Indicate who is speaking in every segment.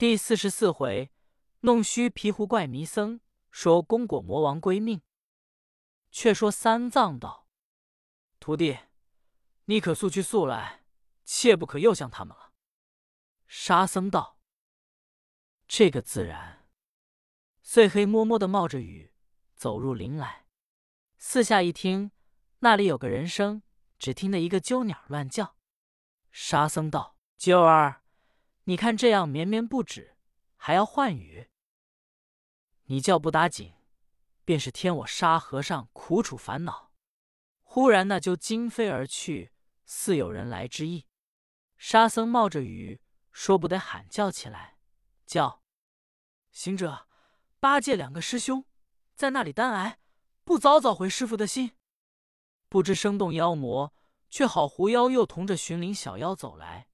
Speaker 1: 第四十四回，弄虚皮胡怪迷僧，说功果魔王归命。却说三藏道：“徒弟，你可速去速来，切不可又像他们了。”沙僧道：“这个自然。”遂黑摸摸的冒着雨走入林来，四下一听，那里有个人声，只听得一个鸠鸟乱叫。沙僧道：“鸠儿。”你看这样绵绵不止，还要换雨？你叫不打紧，便是添我沙和尚苦楚烦恼。忽然那就惊飞而去，似有人来之意。沙僧冒着雨，说不得喊叫起来，叫行者、八戒两个师兄在那里单挨，不早早回师傅的心。不知生动妖魔，却好狐妖又同着寻灵小妖走来。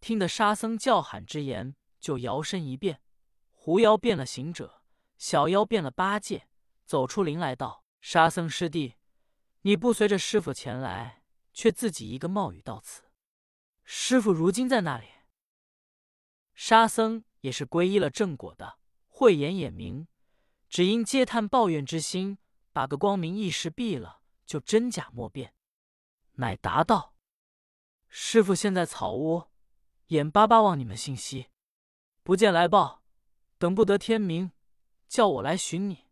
Speaker 1: 听得沙僧叫喊之言，就摇身一变，狐妖变了行者，小妖变了八戒，走出林来道：“沙僧师弟，你不随着师傅前来，却自己一个冒雨到此。师傅如今在那里？”沙僧也是皈依了正果的，慧眼也明，只因嗟叹抱怨之心，把个光明一时闭了，就真假莫辨，乃答道：“师傅现在草屋。”眼巴巴望你们信息，不见来报，等不得天明，叫我来寻你，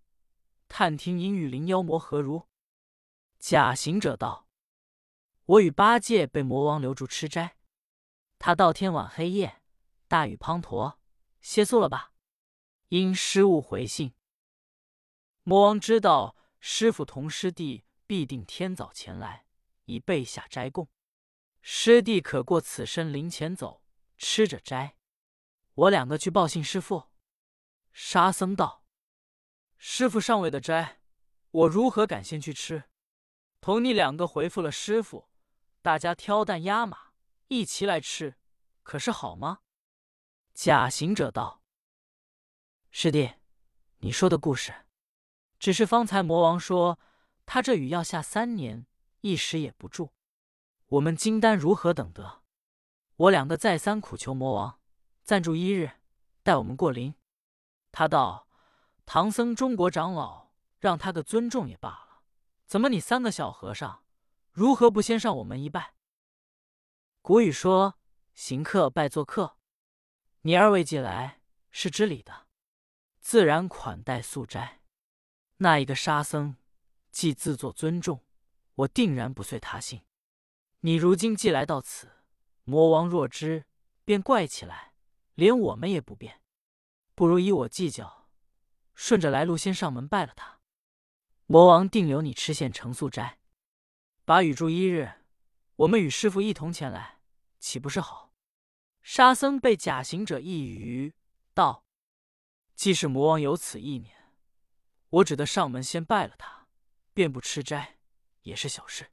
Speaker 1: 探听阴雨灵妖魔何如。假行者道：“我与八戒被魔王留住吃斋，他到天晚黑夜，大雨滂沱，歇宿了吧？因失误回信。魔王知道师傅同师弟必定天早前来，已备下斋供，师弟可过此身林前走。”吃着斋，我两个去报信师傅。沙僧道：“师傅尚未的斋，我如何敢先去吃？同你两个回复了师傅，大家挑担压马一齐来吃，可是好吗？”假行者道：“师弟，你说的故事，只是方才魔王说他这雨要下三年，一时也不住。我们金丹如何等得？”我两个再三苦求魔王暂住一日，带我们过林。他道：“唐僧中国长老让他个尊重也罢了，怎么你三个小和尚如何不先上我们一拜？”古语说：“行客拜做客。”你二位既来是知礼的，自然款待素斋。那一个沙僧既自作尊重，我定然不遂他心。你如今既来到此。魔王若知，便怪起来，连我们也不便。不如依我计较，顺着来路先上门拜了他。魔王定留你吃现成素斋，把雨住一日，我们与师傅一同前来，岂不是好？沙僧被假行者一语道：“既是魔王有此意念，我只得上门先拜了他，便不吃斋，也是小事。”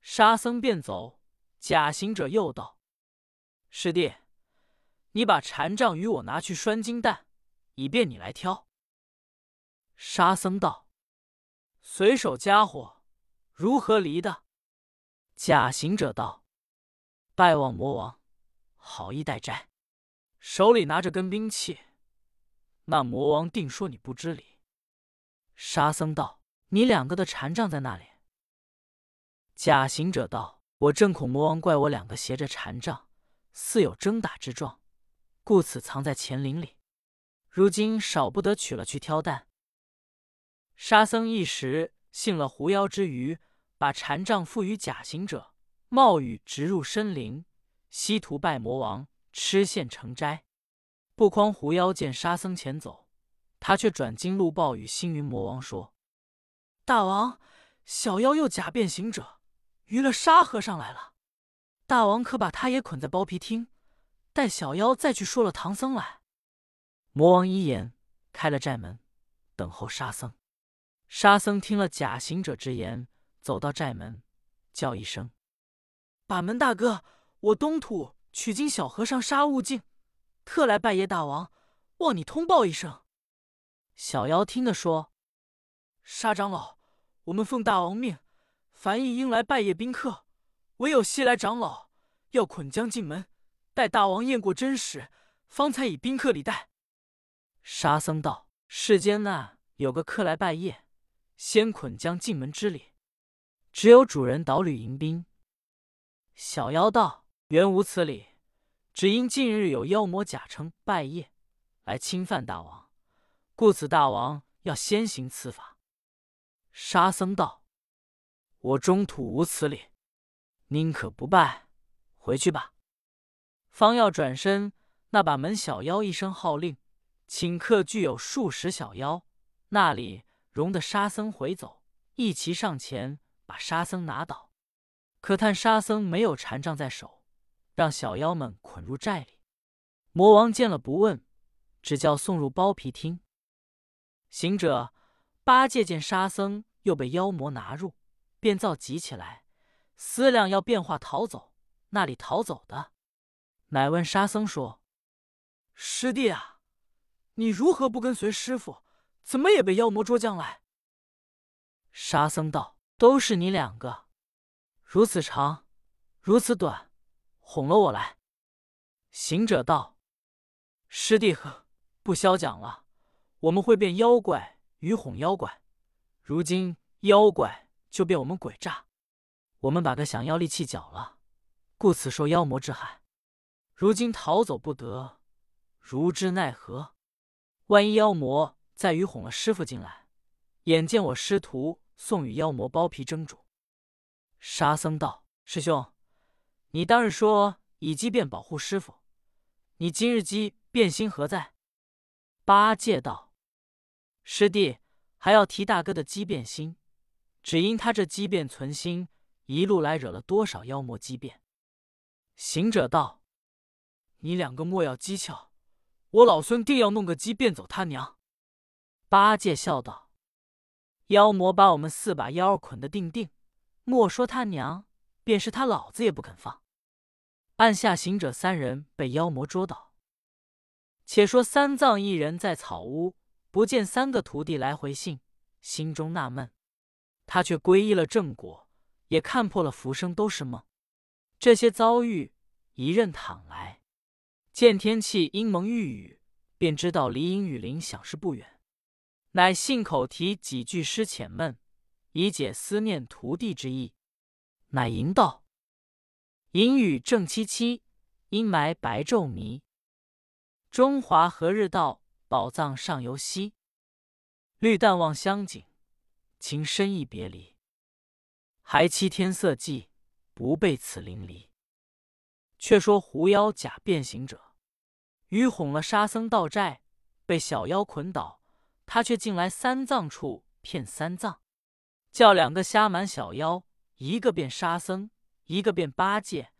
Speaker 1: 沙僧便走。假行者又道：“师弟，你把禅杖与我拿去拴金蛋，以便你来挑。”沙僧道：“随手家伙，如何离的？”假行者道：“拜望魔王，好意待斋，手里拿着根兵器，那魔王定说你不知礼。”沙僧道：“你两个的禅杖在那里？”假行者道。我正恐魔王怪我两个携着禅杖，似有争打之状，故此藏在前林里。如今少不得取了去挑担。沙僧一时信了狐妖之余，把禅杖付与假行者，冒雨直入深林，西图拜魔王，吃现成斋。不匡狐妖见沙僧前走，他却转经路报与星云魔王说：“大王，小妖又假变行者。”娱了沙和尚来了，大王可把他也捆在包皮厅，待小妖再去说了唐僧来。魔王一言开了寨门，等候沙僧。沙僧听了假行者之言，走到寨门，叫一声：“把门大哥，我东土取经小和尚沙悟净，特来拜谒大王，望你通报一声。”小妖听得说：“沙长老，我们奉大王命。”凡一应来拜谒宾客，唯有西来长老要捆将进门，待大王验过真实，方才以宾客礼待。”沙僧道：“世间那有个客来拜谒，先捆将进门之礼，只有主人导履迎宾。”小妖道：“原无此理，只因近日有妖魔假称拜谒来侵犯大王，故此大王要先行此法。”沙僧道：“我中土无此理，宁可不拜，回去吧。”方要转身，那把门小妖一声号令，顷刻具有数十小妖，那里容得沙僧回走？一齐上前，把沙僧拿倒。可叹沙僧没有禅杖在手，让小妖们捆入寨里。魔王见了不问，只叫送入包皮厅。行者八戒见沙僧又被妖魔拿入，便躁急起来，思量要变化逃走，那里逃走的？乃问沙僧说：“师弟啊，你如何不跟随师傅？怎么也被妖魔捉将来？”沙僧道：“都是你两个，如此长，如此短，哄了我来。”行者道：“师弟呵，不消讲了。我们会变妖怪与哄妖怪，如今妖怪就变我们鬼诈，我们把个降妖力气缴了，故此受妖魔之害。”如今逃走不得，如之奈何？万一妖魔再与哄了师傅进来，眼见我师徒送与妖魔剥皮蒸煮。沙僧道：“师兄，你当日说以鸡变保护师傅，你今日鸡变心何在？”八戒道：“师弟还要提大哥的鸡变心，只因他这机变存心，一路来惹了多少妖魔机变。”行者道。你两个莫要讥诮，我老孙定要弄个鸡变走他娘！八戒笑道：“妖魔把我们四把妖儿捆得定定，莫说他娘，便是他老子也不肯放。”按下行者三人被妖魔捉倒。且说三藏一人在草屋，不见三个徒弟来回信，心中纳闷。他却皈依了正果，也看破了浮生都是梦。这些遭遇，一任躺来。见天气阴蒙欲雨，便知道离阴雨林想是不远，乃信口提几句诗遣闷，以解思念徒弟之意。乃吟道：“阴雨正凄凄，阴霾白昼迷。中华何日到？宝藏上犹稀。绿淡望乡景，情深意别离。还期天色寂，不备此淋漓。”却说狐妖假变形者，愚哄了沙僧到寨，被小妖捆倒，他却进来三藏处骗三藏，叫两个瞎蛮小妖，一个变沙僧，一个变八戒，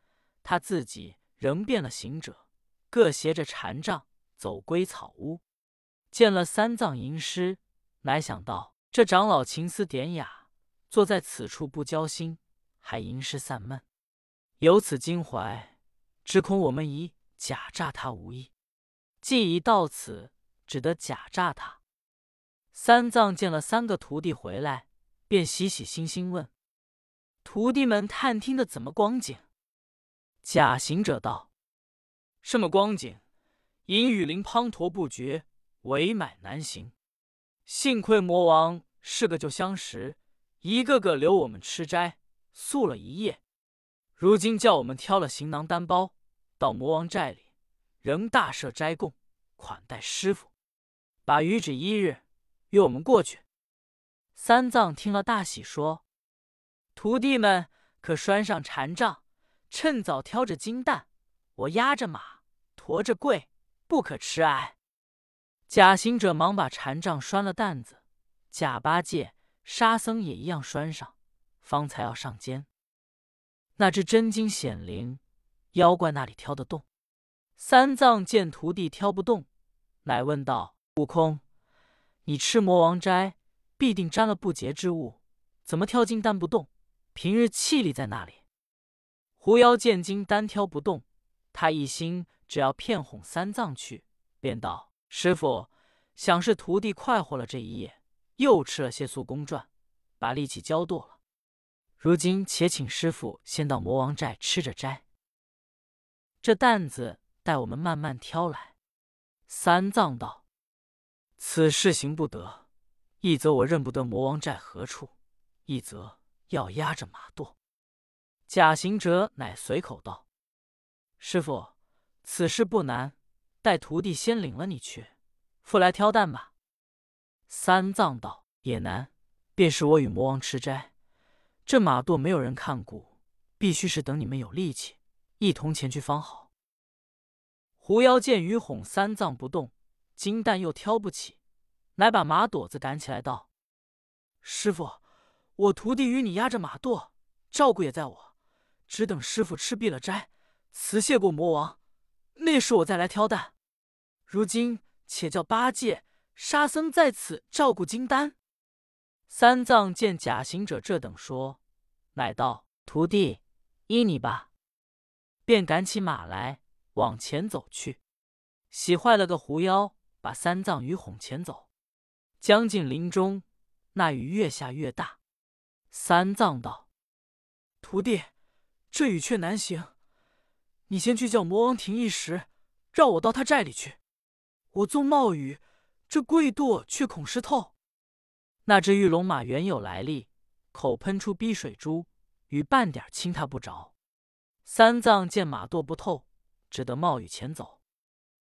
Speaker 1: 他自己仍变了行者，各携着禅杖走归草屋，见了三藏吟诗，乃想到这长老情思典雅，坐在此处不交心，还吟诗散闷，由此惊怀。只恐我们已假诈他无益，既已到此，只得假诈他。三藏见了三个徒弟回来，便喜喜心心问：“徒弟们探听的怎么光景？”假行者道：“什么光景？阴雨林滂沱不绝，伪买难行。幸亏魔王是个旧相识，一个个留我们吃斋，宿了一夜。”如今叫我们挑了行囊单包，到魔王寨里，仍大设斋供，款待师傅，把余旨一日，约我们过去。三藏听了大喜，说：“徒弟们可拴上禅杖，趁早挑着金担，我压着马，驮着柜，不可迟挨。”假行者忙把禅杖拴了担子，假八戒、沙僧也一样拴上，方才要上肩。那只真金显灵，妖怪那里挑得动？三藏见徒弟挑不动，乃问道：“悟空，你吃魔王斋，必定沾了不洁之物，怎么挑金丹不动？平日气力在那里？”狐妖见金丹挑不动，他一心只要骗哄三藏去，便道：“师傅，想是徒弟快活了这一夜，又吃了些素公转，把力气交堕了。”如今且请师傅先到魔王寨吃着斋，这担子待我们慢慢挑来。三藏道：“此事行不得。一则我认不得魔王寨何处，一则要压着马垛。”假行者乃随口道：“师傅，此事不难，待徒弟先领了你去，复来挑担吧。”三藏道：“也难，便是我与魔王吃斋，这马垛没有人看顾，必须是等你们有力气，一同前去方好。”狐妖见于哄三藏不动，金蛋又挑不起，乃把马垛子赶起来道：“师傅，我徒弟与你压着马垛，照顾也在我。”只等师傅吃毕了斋，辞谢过魔王，那时我再来挑担。如今且叫八戒、沙僧在此照顾金丹。三藏见假行者这等说，乃道：“徒弟，依你吧。”便赶起马来往前走去，喜坏了个狐妖，把三藏鱼哄前走。将近林中，那雨越下越大。三藏道：“徒弟。”这雨却难行，你先去叫魔王停一时，让我到他寨里去。我纵冒雨，这贵舵却恐湿透。那只玉龙马原有来历，口喷出逼水珠，雨半点轻他不着。三藏见马舵不透，只得冒雨前走。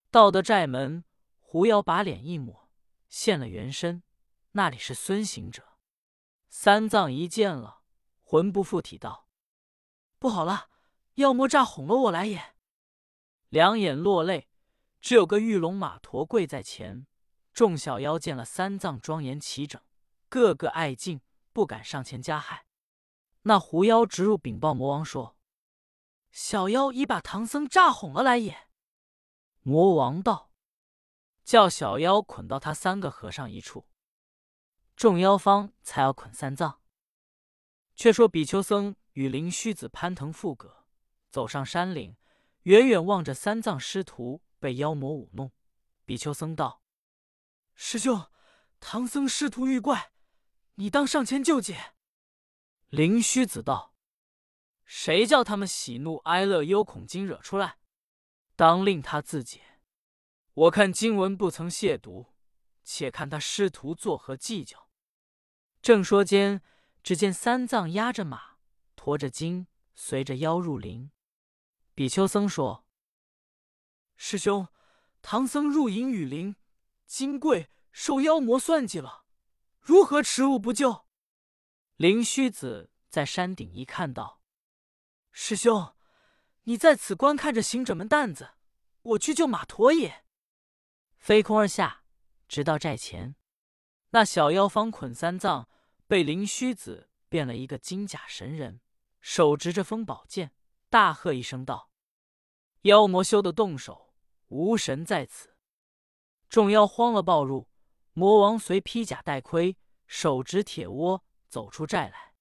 Speaker 1: 到得寨门，狐妖把脸一抹，现了原身，那里是孙行者。三藏一见了，魂不附体道。不好了！妖魔诈哄了我来也，两眼落泪。只有个玉龙马驮跪在前。众小妖见了三藏庄严齐整，个个爱敬，不敢上前加害。那狐妖直入禀报魔王说：“小妖已把唐僧诈哄了来也。”魔王道：“叫小妖捆到他三个和尚一处。”众妖方才要捆三藏。却说比丘僧。与灵虚子攀藤附葛，走上山岭，远远望着三藏师徒被妖魔舞弄。比丘僧道：“师兄，唐僧师徒遇怪，你当上前救解。”灵虚子道：“谁叫他们喜怒哀乐忧恐惊惹出来？当令他自解。我看经文不曾亵渎，且看他师徒作何计较。”正说间，只见三藏压着马。驮着经，随着妖入林。比丘僧说：“师兄，唐僧入隐雨林，金贵受妖魔算计了，如何持物不救？”灵虚子在山顶一看，到：“师兄，你在此观看着行者们担子，我去救马驮也。”飞空而下，直到寨前。那小妖方捆三藏，被灵虚子变了一个金甲神人。手执着风宝剑，大喝一声道：“妖魔休得动手！无神在此！”众妖慌了，报入。魔王随披甲戴盔，手执铁窝，走出寨来，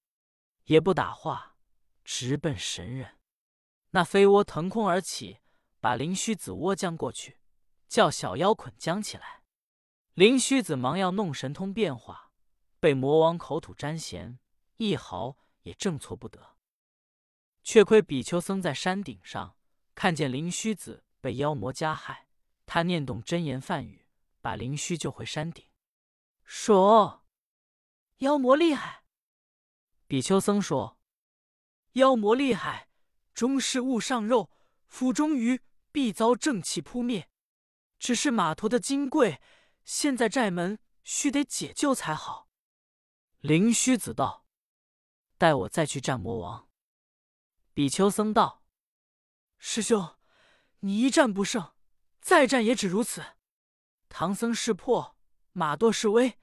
Speaker 1: 也不打话，直奔神人。那飞窝腾空而起，把灵虚子窝将过去，叫小妖捆将起来。灵虚子忙要弄神通变化，被魔王口吐沾涎，一毫也挣脱不得。却亏比丘僧在山顶上看见灵虚子被妖魔加害，他念动真言梵语，把灵虚救回山顶，说：“妖魔厉害。”比丘僧说：“妖魔厉害，终是物上肉，腹中鱼必遭正气扑灭。只是码头的金贵现在寨门，须得解救才好。”灵虚子道：“待我再去战魔王。”比丘僧道：“师兄，你一战不胜，再战也只如此。唐僧识破，马多是危，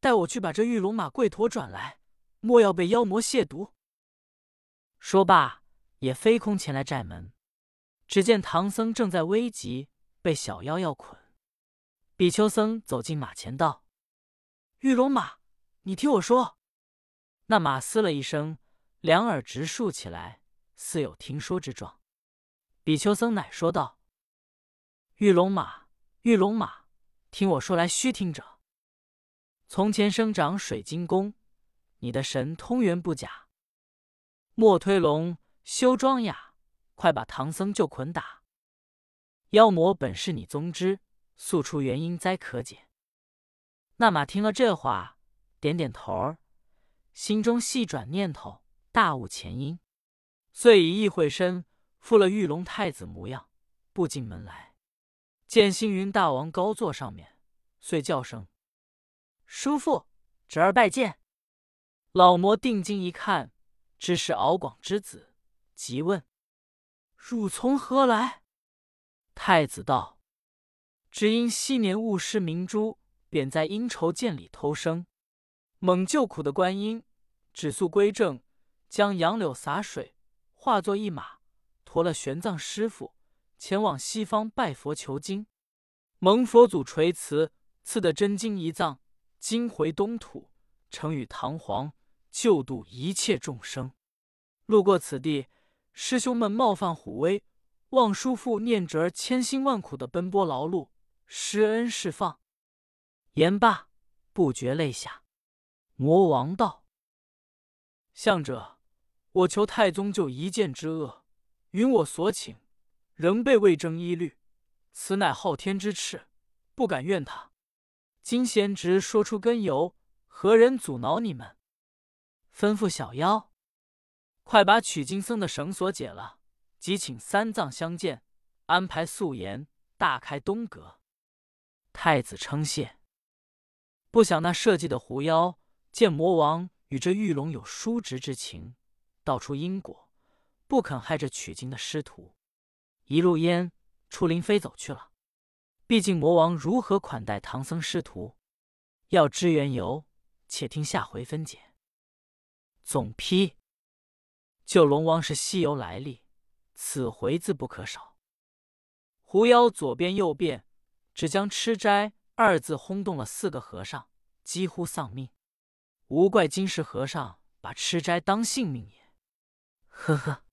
Speaker 1: 待我去把这玉龙马跪驮转来，莫要被妖魔亵渎。”说罢，也飞空前来寨门。只见唐僧正在危急，被小妖要捆。比丘僧走进马前道：“玉龙马，你听我说。”那马嘶了一声，两耳直竖起来。似有听说之状，比丘僧乃说道：“玉龙马，玉龙马，听我说来，须听着。从前生长水晶宫，你的神通源不假。莫推龙，修装雅，快把唐僧就捆打。妖魔本是你宗之，诉出原因哉可解。那马听了这话，点点头儿，心中细转念头，大悟前因，遂以意会身，复了玉龙太子模样，步进门来，见星云大王高坐上面，遂叫声：“叔父，侄儿拜见。”老魔定睛一看，知是敖广之子，急问：“汝从何来？”太子道：“只因昔年误失明珠。”贬在阴愁涧里偷生，猛救苦的观音，只速归正，将杨柳洒水，化作一马，驮了玄奘师傅，前往西方拜佛求经。蒙佛祖垂慈，赐得真经一藏，今回东土，成与唐皇，救度一切众生。路过此地，师兄们冒犯虎威，望叔父念侄儿千辛万苦的奔波劳碌，施恩释放。言罢，不觉泪下。魔王道：“向者，我求太宗救一剑之恶，允我所请，仍被魏征依律。此乃昊天之赐，不敢怨他。金贤侄说出根由，何人阻挠你们？吩咐小妖，快把取经僧的绳索解了，即请三藏相见，安排素颜，大开东阁。”太子称谢。不想那设计的狐妖见魔王与这玉龙有叔侄之情，道出因果，不肯害这取经的师徒，一路烟出林飞走去了。毕竟魔王如何款待唐僧师徒，要知缘由，且听下回分解。总批：救龙王是西游来历，此回自不可少。狐妖左变右变，只将吃斋。二字轰动了四个和尚，几乎丧命。无怪金石和尚把吃斋当性命也。呵呵。